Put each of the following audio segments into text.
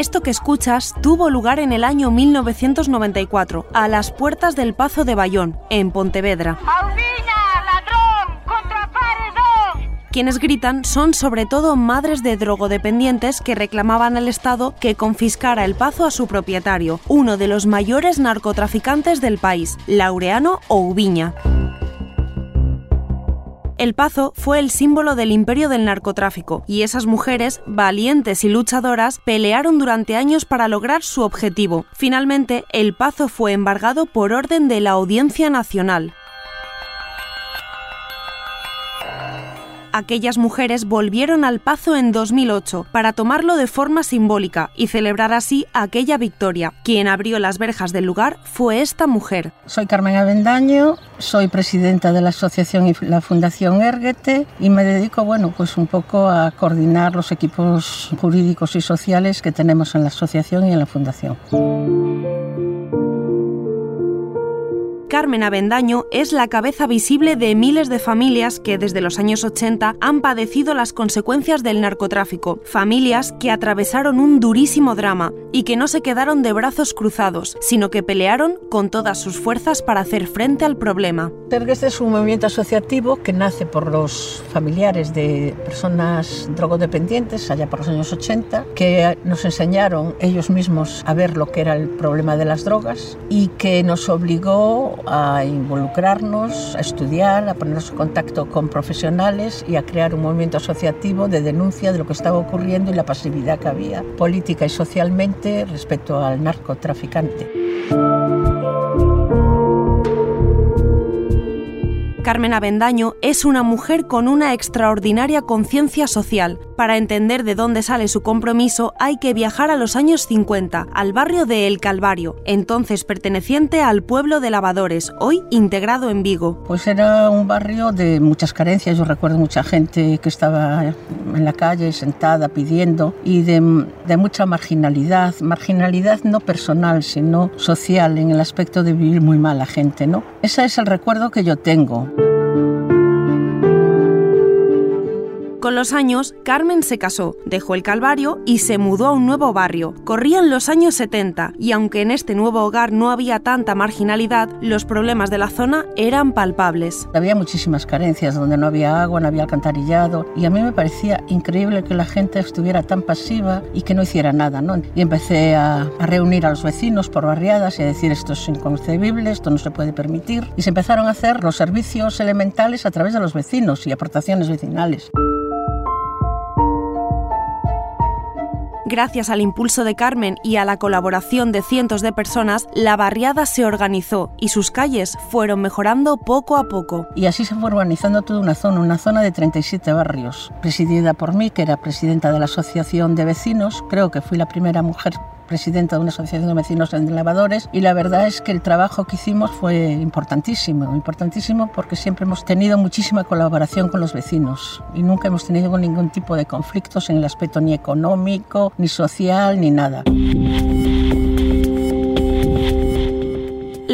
Esto que escuchas tuvo lugar en el año 1994, a las puertas del Pazo de Bayón, en Pontevedra. Quienes gritan son sobre todo madres de drogodependientes que reclamaban al Estado que confiscara el pazo a su propietario, uno de los mayores narcotraficantes del país, Laureano Oubiña. El Pazo fue el símbolo del imperio del narcotráfico y esas mujeres, valientes y luchadoras, pelearon durante años para lograr su objetivo. Finalmente, el Pazo fue embargado por orden de la Audiencia Nacional. Aquellas mujeres volvieron al Pazo en 2008 para tomarlo de forma simbólica y celebrar así aquella victoria. Quien abrió las verjas del lugar fue esta mujer. Soy Carmen Avendaño, soy presidenta de la asociación y la Fundación Erguete y me dedico, bueno, pues un poco a coordinar los equipos jurídicos y sociales que tenemos en la asociación y en la fundación. Carmen Avendaño es la cabeza visible de miles de familias que desde los años 80 han padecido las consecuencias del narcotráfico, familias que atravesaron un durísimo drama y que no se quedaron de brazos cruzados, sino que pelearon con todas sus fuerzas para hacer frente al problema. Este es un movimiento asociativo que nace por los familiares de personas drogodependientes allá por los años 80, que nos enseñaron ellos mismos a ver lo que era el problema de las drogas y que nos obligó a involucrarnos, a estudiar, a ponernos en contacto con profesionales y a crear un movimiento asociativo de denuncia de lo que estaba ocurriendo y la pasividad que había política y socialmente respecto al narcotraficante. Carmen Avendaño es una mujer con una extraordinaria conciencia social. Para entender de dónde sale su compromiso hay que viajar a los años 50, al barrio de El Calvario, entonces perteneciente al pueblo de Lavadores, hoy integrado en Vigo. Pues era un barrio de muchas carencias, yo recuerdo mucha gente que estaba en la calle sentada pidiendo y de, de mucha marginalidad, marginalidad no personal, sino social, en el aspecto de vivir muy mal la gente, ¿no? Ese es el recuerdo que yo tengo. Con los años, Carmen se casó, dejó el Calvario y se mudó a un nuevo barrio. Corrían los años 70 y aunque en este nuevo hogar no había tanta marginalidad, los problemas de la zona eran palpables. Había muchísimas carencias donde no había agua, no había alcantarillado y a mí me parecía increíble que la gente estuviera tan pasiva y que no hiciera nada. Y empecé a, a reunir a los vecinos por barriadas y a decir esto es inconcebible, esto no se puede permitir. Y se empezaron a hacer los servicios elementales a través de los vecinos y aportaciones vecinales. Gracias al impulso de Carmen y a la colaboración de cientos de personas, la barriada se organizó y sus calles fueron mejorando poco a poco. Y así se fue organizando toda una zona, una zona de 37 barrios, presidida por mí, que era presidenta de la Asociación de Vecinos. Creo que fui la primera mujer presidenta de una asociación de vecinos en lavadores y la verdad es que el trabajo que hicimos fue importantísimo, importantísimo porque siempre hemos tenido muchísima colaboración con los vecinos y nunca hemos tenido ningún tipo de conflictos en el aspecto ni económico, ni social, ni nada.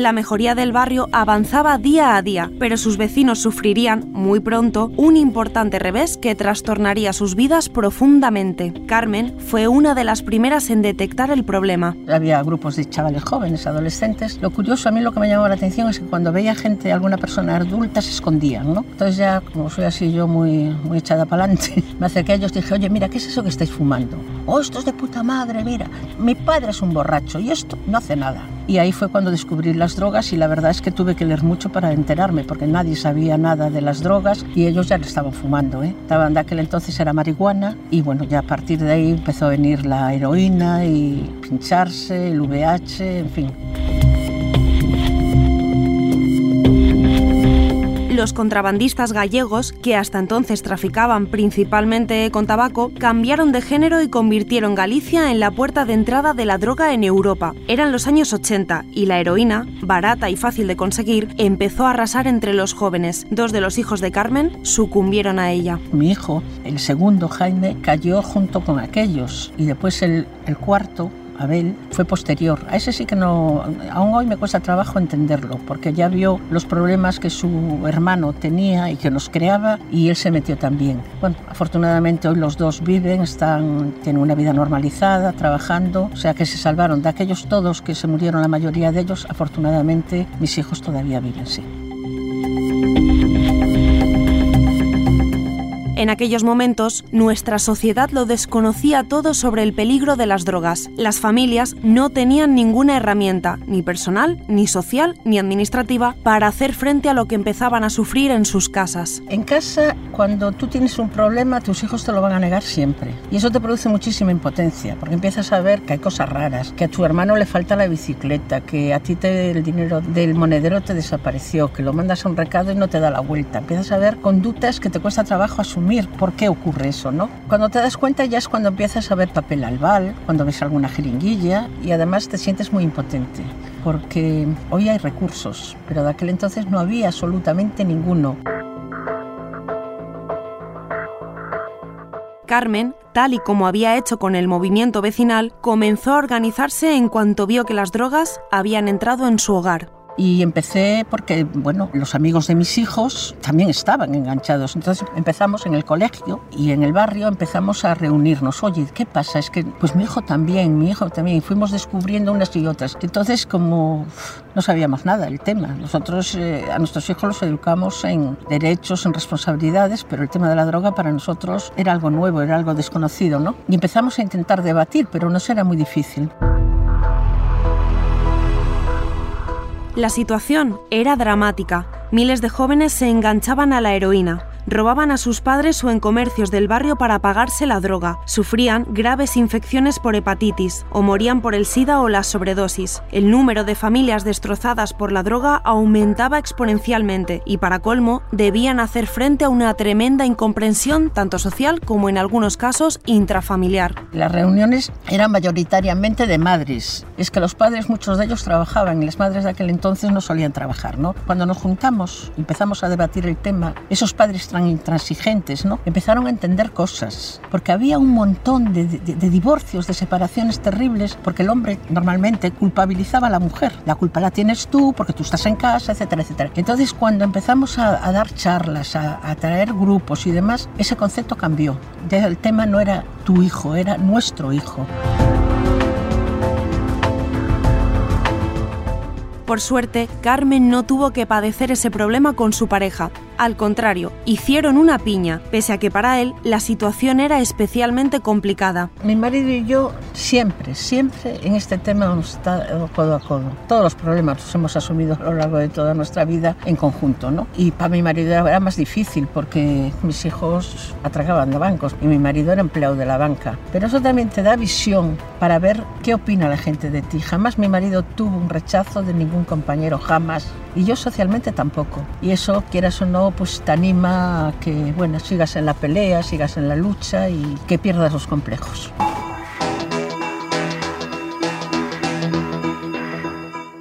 La mejoría del barrio avanzaba día a día, pero sus vecinos sufrirían, muy pronto, un importante revés que trastornaría sus vidas profundamente. Carmen fue una de las primeras en detectar el problema. Había grupos de chavales jóvenes, adolescentes. Lo curioso, a mí lo que me llamaba la atención es que cuando veía gente, alguna persona adulta, se escondían, ¿no? Entonces ya, como soy así yo muy, muy echada para adelante, me acerqué a ellos y dije, oye, mira, ¿qué es eso que estáis fumando? Oh, esto es de puta madre, mira, mi padre es un borracho y esto no hace nada. Y ahí fue cuando descubrí las drogas y la verdad es que tuve que leer mucho para enterarme porque nadie sabía nada de las drogas y ellos ya estaban fumando. ¿eh? Estaban de aquel entonces era marihuana y bueno, ya a partir de ahí empezó a venir la heroína y pincharse, el VH, en fin. Los contrabandistas gallegos, que hasta entonces traficaban principalmente con tabaco, cambiaron de género y convirtieron Galicia en la puerta de entrada de la droga en Europa. Eran los años 80 y la heroína, barata y fácil de conseguir, empezó a arrasar entre los jóvenes. Dos de los hijos de Carmen sucumbieron a ella. Mi hijo, el segundo Jaime, cayó junto con aquellos y después el, el cuarto Abel, fue posterior. A ese sí que no, aún hoy me cuesta trabajo entenderlo, porque ya vio los problemas que su hermano tenía y que nos creaba y él se metió también. Bueno, afortunadamente hoy los dos viven, están, tienen una vida normalizada, trabajando, o sea que se salvaron de aquellos todos que se murieron, la mayoría de ellos, afortunadamente mis hijos todavía viven, sí. En aquellos momentos, nuestra sociedad lo desconocía todo sobre el peligro de las drogas. Las familias no tenían ninguna herramienta, ni personal, ni social, ni administrativa, para hacer frente a lo que empezaban a sufrir en sus casas. En casa, cuando tú tienes un problema, tus hijos te lo van a negar siempre. Y eso te produce muchísima impotencia, porque empiezas a ver que hay cosas raras, que a tu hermano le falta la bicicleta, que a ti te, el dinero del monedero te desapareció, que lo mandas a un recado y no te da la vuelta. Empiezas a ver conductas que te cuesta trabajo asumir por qué ocurre eso, ¿no? Cuando te das cuenta ya es cuando empiezas a ver papel albal, cuando ves alguna jeringuilla y además te sientes muy impotente, porque hoy hay recursos, pero de aquel entonces no había absolutamente ninguno. Carmen, tal y como había hecho con el movimiento vecinal, comenzó a organizarse en cuanto vio que las drogas habían entrado en su hogar. Y empecé porque, bueno, los amigos de mis hijos también estaban enganchados. Entonces empezamos en el colegio y en el barrio empezamos a reunirnos. Oye, ¿qué pasa? Es que, pues mi hijo también, mi hijo también. Y fuimos descubriendo unas y otras. Entonces, como no sabíamos nada del tema, nosotros eh, a nuestros hijos los educamos en derechos, en responsabilidades, pero el tema de la droga para nosotros era algo nuevo, era algo desconocido, ¿no? Y empezamos a intentar debatir, pero nos era muy difícil. La situación era dramática. Miles de jóvenes se enganchaban a la heroína robaban a sus padres o en comercios del barrio para pagarse la droga, sufrían graves infecciones por hepatitis o morían por el SIDA o la sobredosis. El número de familias destrozadas por la droga aumentaba exponencialmente y para colmo debían hacer frente a una tremenda incomprensión tanto social como en algunos casos intrafamiliar. Las reuniones eran mayoritariamente de madres. Es que los padres, muchos de ellos trabajaban y las madres de aquel entonces no solían trabajar, ¿no? Cuando nos juntamos, empezamos a debatir el tema, esos padres intransigentes, ¿no? Empezaron a entender cosas, porque había un montón de, divorcios, de separaciones terribles, porque el hombre normalmente culpabilizaba a la mujer. La culpa la tienes tú porque tú estás en casa, etcétera, etcétera. Entonces, cuando empezamos a, dar charlas, a, a traer grupos y demás, ese concepto cambió. Ya el tema no era tu hijo, era nuestro hijo. Por suerte, Carmen no tuvo que padecer ese problema con su pareja. Al contrario, hicieron una piña, pese a que para él la situación era especialmente complicada. Mi marido y yo siempre, siempre en este tema hemos estado codo a codo. Todos los problemas los hemos asumido a lo largo de toda nuestra vida en conjunto, ¿no? Y para mi marido era más difícil porque mis hijos atracaban de bancos y mi marido era empleado de la banca. Pero eso también te da visión para ver qué opina la gente de ti. Jamás mi marido tuvo un rechazo de ningún compañero, jamás. Y yo socialmente tampoco. Y eso, quieras o no, pues te anima a que, bueno, sigas en la pelea, sigas en la lucha y que pierdas los complejos.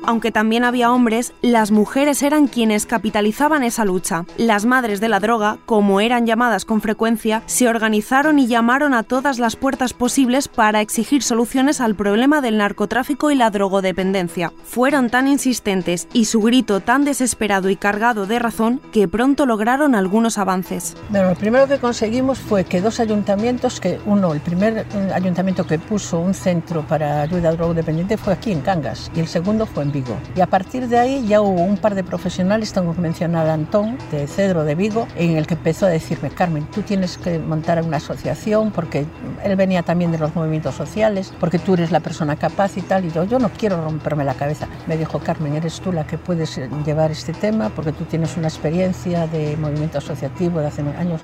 Aunque también había hombres, las mujeres eran quienes capitalizaban esa lucha. Las madres de la droga, como eran llamadas con frecuencia, se organizaron y llamaron a todas las puertas posibles para exigir soluciones al problema del narcotráfico y la drogodependencia. Fueron tan insistentes y su grito tan desesperado y cargado de razón que pronto lograron algunos avances. Bueno, lo primero que conseguimos fue que dos ayuntamientos, que uno, el primer ayuntamiento que puso un centro para ayuda a drogodependiente fue aquí en Cangas y el segundo fue en y a partir de ahí ya hubo un par de profesionales, tengo que mencionar a Antón de Cedro de Vigo, en el que empezó a decirme, Carmen, tú tienes que montar una asociación porque él venía también de los movimientos sociales, porque tú eres la persona capaz y tal. Y yo, yo no quiero romperme la cabeza. Me dijo, Carmen, eres tú la que puedes llevar este tema porque tú tienes una experiencia de movimiento asociativo de hace años.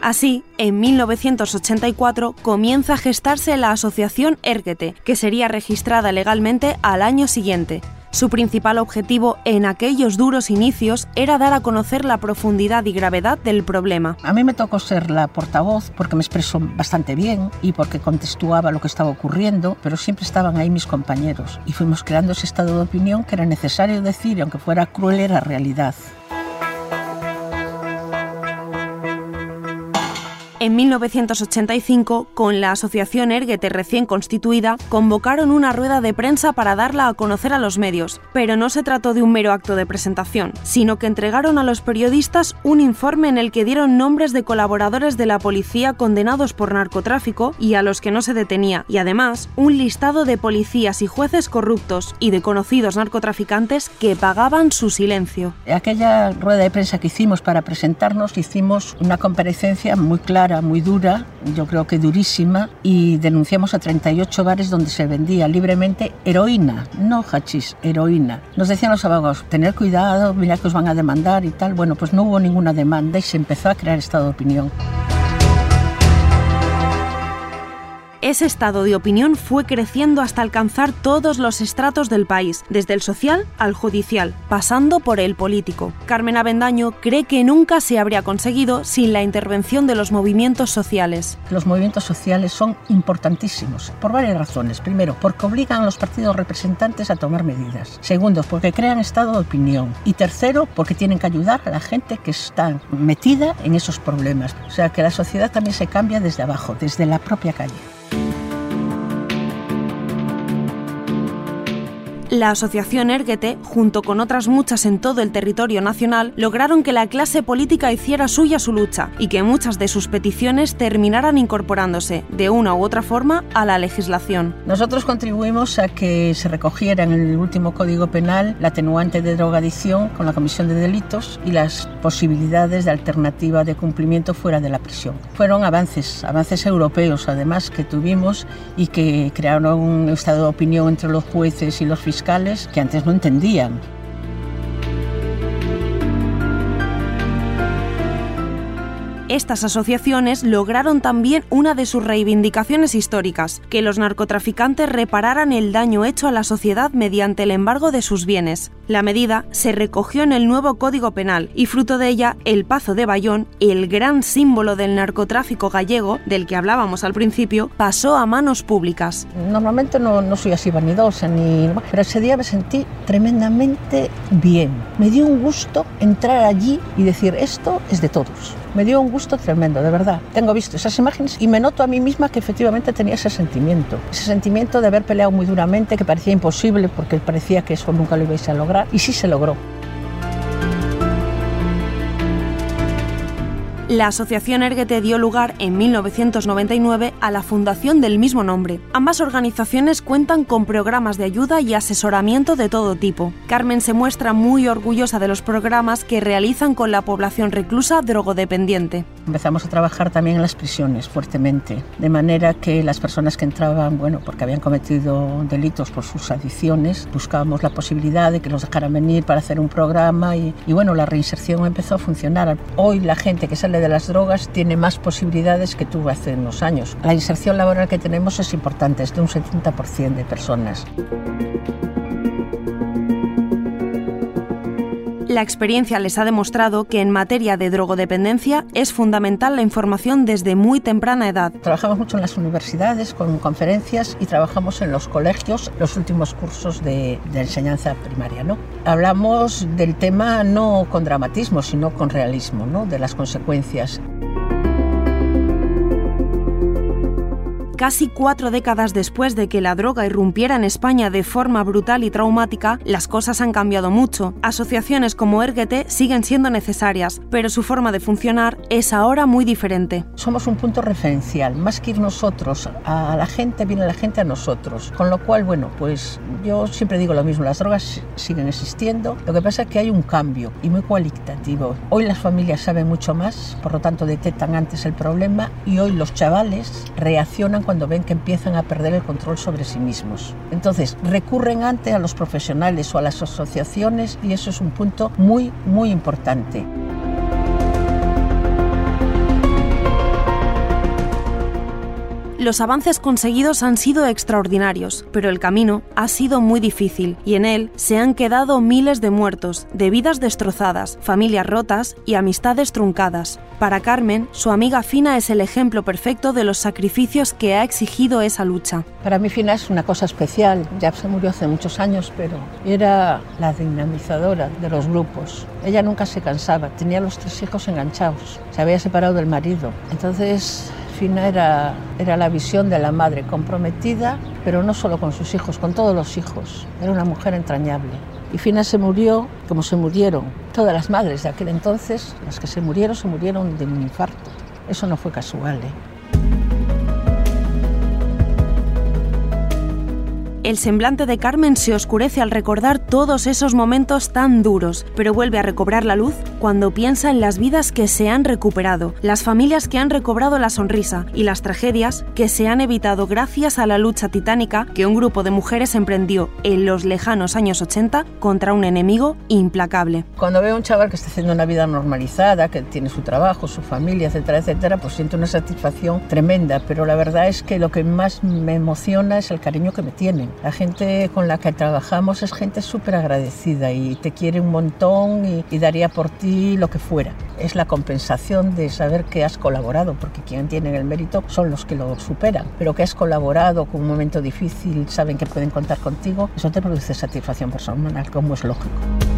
Así, en 1984 comienza a gestarse la asociación Erguete, que sería registrada legalmente al año siguiente. Su principal objetivo en aquellos duros inicios era dar a conocer la profundidad y gravedad del problema. A mí me tocó ser la portavoz porque me expresó bastante bien y porque contextuaba lo que estaba ocurriendo, pero siempre estaban ahí mis compañeros y fuimos creando ese estado de opinión que era necesario decir aunque fuera cruel era realidad. En 1985, con la asociación Erguete recién constituida, convocaron una rueda de prensa para darla a conocer a los medios, pero no se trató de un mero acto de presentación, sino que entregaron a los periodistas un informe en el que dieron nombres de colaboradores de la policía condenados por narcotráfico y a los que no se detenía, y además un listado de policías y jueces corruptos y de conocidos narcotraficantes que pagaban su silencio. Aquella rueda de prensa que hicimos para presentarnos, hicimos una comparecencia muy clara muy dura, yo creo que durísima, y denunciamos a 38 bares donde se vendía libremente heroína, no hachís, heroína. Nos decían los abogados, tener cuidado, mira que os van a demandar y tal. Bueno, pues no hubo ninguna demanda y se empezó a crear estado de opinión. Ese estado de opinión fue creciendo hasta alcanzar todos los estratos del país, desde el social al judicial, pasando por el político. Carmen Avendaño cree que nunca se habría conseguido sin la intervención de los movimientos sociales. Los movimientos sociales son importantísimos por varias razones. Primero, porque obligan a los partidos representantes a tomar medidas. Segundo, porque crean estado de opinión. Y tercero, porque tienen que ayudar a la gente que está metida en esos problemas. O sea, que la sociedad también se cambia desde abajo, desde la propia calle. La asociación Erguete, junto con otras muchas en todo el territorio nacional, lograron que la clase política hiciera suya su lucha y que muchas de sus peticiones terminaran incorporándose, de una u otra forma, a la legislación. Nosotros contribuimos a que se recogiera en el último Código Penal la atenuante de drogadicción con la comisión de delitos y las posibilidades de alternativa de cumplimiento fuera de la prisión. Fueron avances, avances europeos además que tuvimos y que crearon un estado de opinión entre los jueces y los fiscales que antes no entendían. Estas asociaciones lograron también una de sus reivindicaciones históricas, que los narcotraficantes repararan el daño hecho a la sociedad mediante el embargo de sus bienes. La medida se recogió en el nuevo Código Penal y fruto de ella el Pazo de Bayón, el gran símbolo del narcotráfico gallego del que hablábamos al principio, pasó a manos públicas. Normalmente no, soy así vanidosa, ni, pero ese día me sentí tremendamente bien. Me dio un gusto entrar allí y decir esto es de todos me dio un gusto tremendo, de verdad. Tengo visto esas imágenes y me noto a mí misma que efectivamente tenía ese sentimiento. Ese sentimiento de haber peleado muy duramente, que parecía imposible porque parecía que eso nunca lo ibais a lograr. Y sí se logró. La Asociación Erguete dio lugar en 1999 a la fundación del mismo nombre. Ambas organizaciones cuentan con programas de ayuda y asesoramiento de todo tipo. Carmen se muestra muy orgullosa de los programas que realizan con la población reclusa drogodependiente. Empezamos a trabajar también en las prisiones fuertemente, de manera que las personas que entraban, bueno, porque habían cometido delitos por sus adicciones, buscábamos la posibilidad de que los dejaran venir para hacer un programa y, y bueno, la reinserción empezó a funcionar. Hoy la gente que sale de las drogas tiene más posibilidades que tuvo hace unos años. La inserción laboral que tenemos es importante, es de un 70% de personas. La experiencia les ha demostrado que en materia de drogodependencia es fundamental la información desde muy temprana edad. Trabajamos mucho en las universidades con conferencias y trabajamos en los colegios, los últimos cursos de, de enseñanza primaria. ¿no? Hablamos del tema no con dramatismo, sino con realismo, ¿no? de las consecuencias. Casi cuatro décadas después de que la droga irrumpiera en España de forma brutal y traumática, las cosas han cambiado mucho. Asociaciones como Erguete siguen siendo necesarias, pero su forma de funcionar es ahora muy diferente. Somos un punto referencial, más que ir nosotros a la gente, viene la gente a nosotros. Con lo cual, bueno, pues yo siempre digo lo mismo, las drogas siguen existiendo, lo que pasa es que hay un cambio y muy cualitativo. Hoy las familias saben mucho más, por lo tanto detectan antes el problema y hoy los chavales reaccionan cuando ven que empiezan a perder el control sobre sí mismos. Entonces, recurren antes a los profesionales o a las asociaciones y eso es un punto muy, muy importante. Los avances conseguidos han sido extraordinarios, pero el camino ha sido muy difícil y en él se han quedado miles de muertos, de vidas destrozadas, familias rotas y amistades truncadas. Para Carmen, su amiga Fina es el ejemplo perfecto de los sacrificios que ha exigido esa lucha. Para mí Fina es una cosa especial, ya se murió hace muchos años, pero era la dinamizadora de los grupos. Ella nunca se cansaba, tenía los tres hijos enganchados, se había separado del marido. Entonces Fina era, era la visión de la madre comprometida, pero no solo con sus hijos, con todos los hijos. Era una mujer entrañable. Y Fina se murió como se murieron todas las madres de aquel entonces, las que se murieron, se murieron de un infarto. Eso no fue casual. ¿eh? El semblante de Carmen se oscurece al recordar todos esos momentos tan duros, pero vuelve a recobrar la luz cuando piensa en las vidas que se han recuperado, las familias que han recobrado la sonrisa y las tragedias que se han evitado gracias a la lucha titánica que un grupo de mujeres emprendió en los lejanos años 80 contra un enemigo implacable. Cuando veo a un chaval que está haciendo una vida normalizada, que tiene su trabajo, su familia, etcétera, etcétera, pues siento una satisfacción tremenda, pero la verdad es que lo que más me emociona es el cariño que me tienen. La gente con la que trabajamos es gente súper agradecida y te quiere un montón y, daría por ti lo que fuera. Es la compensación de saber que has colaborado, porque quien tiene el mérito son los que lo superan, pero que has colaborado con un momento difícil, saben que pueden contar contigo, eso te produce satisfacción personal, como es lógico.